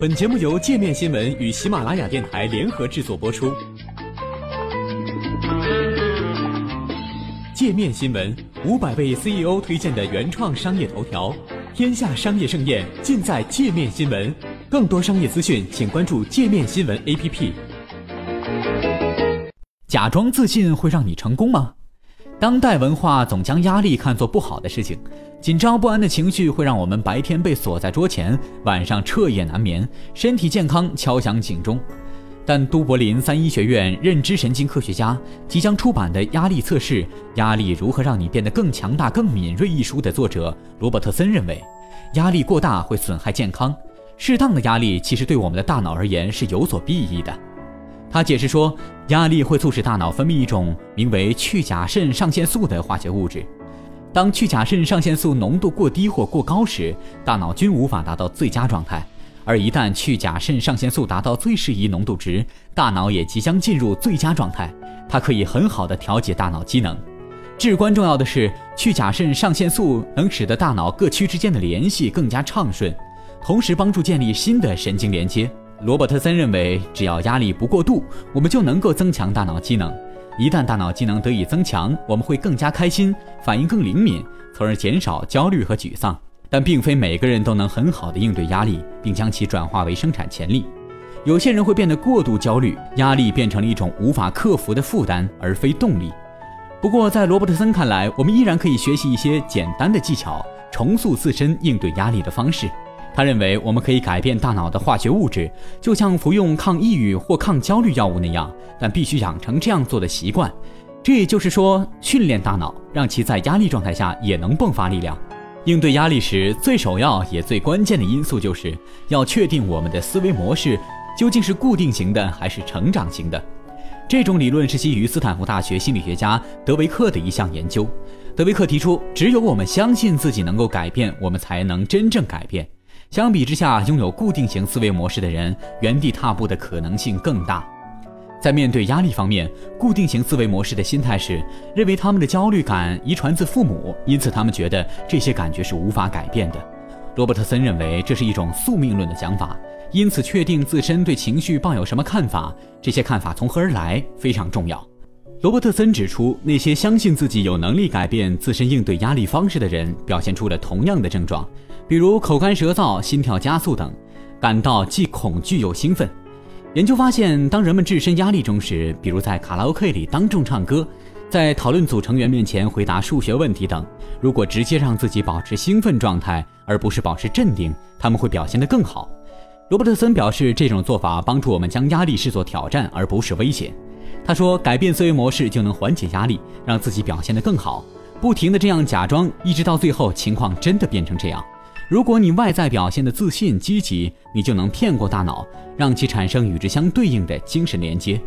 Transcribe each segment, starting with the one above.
本节目由界面新闻与喜马拉雅电台联合制作播出。界面新闻五百位 CEO 推荐的原创商业头条，天下商业盛宴尽在界面新闻。更多商业资讯，请关注界面新闻 APP。假装自信会让你成功吗？当代文化总将压力看作不好的事情，紧张不安的情绪会让我们白天被锁在桌前，晚上彻夜难眠，身体健康敲响警钟。但都柏林三一学院认知神经科学家即将出版的《压力测试：压力如何让你变得更强大、更敏锐》一书的作者罗伯特森认为，压力过大会损害健康，适当的压力其实对我们的大脑而言是有所裨益的。他解释说，压力会促使大脑分泌一种名为去甲肾上腺素的化学物质。当去甲肾上腺素浓度过低或过高时，大脑均无法达到最佳状态；而一旦去甲肾上腺素达到最适宜浓度值，大脑也即将进入最佳状态。它可以很好的调节大脑机能。至关重要的是，去甲肾上腺素能使得大脑各区之间的联系更加畅顺，同时帮助建立新的神经连接。罗伯特森认为，只要压力不过度，我们就能够增强大脑机能。一旦大脑机能得以增强，我们会更加开心，反应更灵敏，从而减少焦虑和沮丧。但并非每个人都能很好的应对压力，并将其转化为生产潜力。有些人会变得过度焦虑，压力变成了一种无法克服的负担，而非动力。不过，在罗伯特森看来，我们依然可以学习一些简单的技巧，重塑自身应对压力的方式。他认为，我们可以改变大脑的化学物质，就像服用抗抑郁或抗焦虑药物那样，但必须养成这样做的习惯。这也就是说，训练大脑，让其在压力状态下也能迸发力量。应对压力时，最首要也最关键的因素，就是要确定我们的思维模式究竟是固定型的还是成长型的。这种理论是基于斯坦福大学心理学家德维克的一项研究。德维克提出，只有我们相信自己能够改变，我们才能真正改变。相比之下，拥有固定型思维模式的人，原地踏步的可能性更大。在面对压力方面，固定型思维模式的心态是认为他们的焦虑感遗传自父母，因此他们觉得这些感觉是无法改变的。罗伯特森认为这是一种宿命论的想法，因此确定自身对情绪抱有什么看法，这些看法从何而来非常重要。罗伯特森指出，那些相信自己有能力改变自身应对压力方式的人，表现出了同样的症状。比如口干舌燥、心跳加速等，感到既恐惧又兴奋。研究发现，当人们置身压力中时，比如在卡拉 OK 里当众唱歌，在讨论组成员面前回答数学问题等，如果直接让自己保持兴奋状态，而不是保持镇定，他们会表现得更好。罗伯特森表示，这种做法帮助我们将压力视作挑战，而不是威胁。他说，改变思维模式就能缓解压力，让自己表现得更好。不停地这样假装，一直到最后情况真的变成这样。如果你外在表现的自信积极，你就能骗过大脑，让其产生与之相对应的精神连接。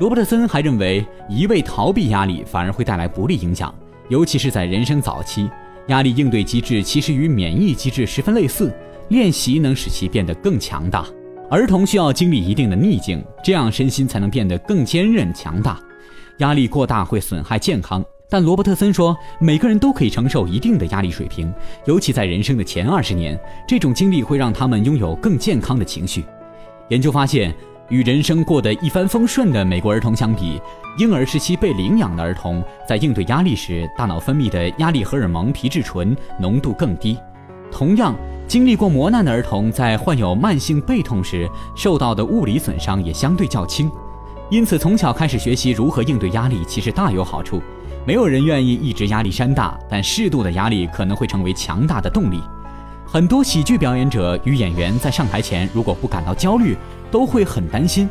罗伯特森还认为，一味逃避压力反而会带来不利影响，尤其是在人生早期。压力应对机制其实与免疫机制十分类似，练习能使其变得更强大。儿童需要经历一定的逆境，这样身心才能变得更坚韧强大。压力过大会损害健康。但罗伯特森说，每个人都可以承受一定的压力水平，尤其在人生的前二十年，这种经历会让他们拥有更健康的情绪。研究发现，与人生过得一帆风顺的美国儿童相比，婴儿时期被领养的儿童在应对压力时，大脑分泌的压力荷尔蒙皮质醇浓度更低。同样，经历过磨难的儿童在患有慢性背痛时，受到的物理损伤也相对较轻。因此，从小开始学习如何应对压力，其实大有好处。没有人愿意一直压力山大，但适度的压力可能会成为强大的动力。很多喜剧表演者与演员在上台前，如果不感到焦虑，都会很担心。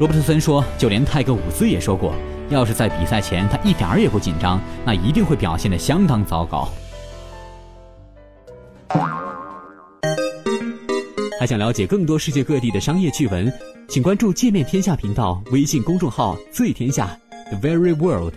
罗伯特森说，就连泰戈伍兹也说过，要是在比赛前他一点儿也不紧张，那一定会表现得相当糟糕。还想了解更多世界各地的商业趣闻，请关注“界面天下”频道微信公众号“最天下 The Very World”。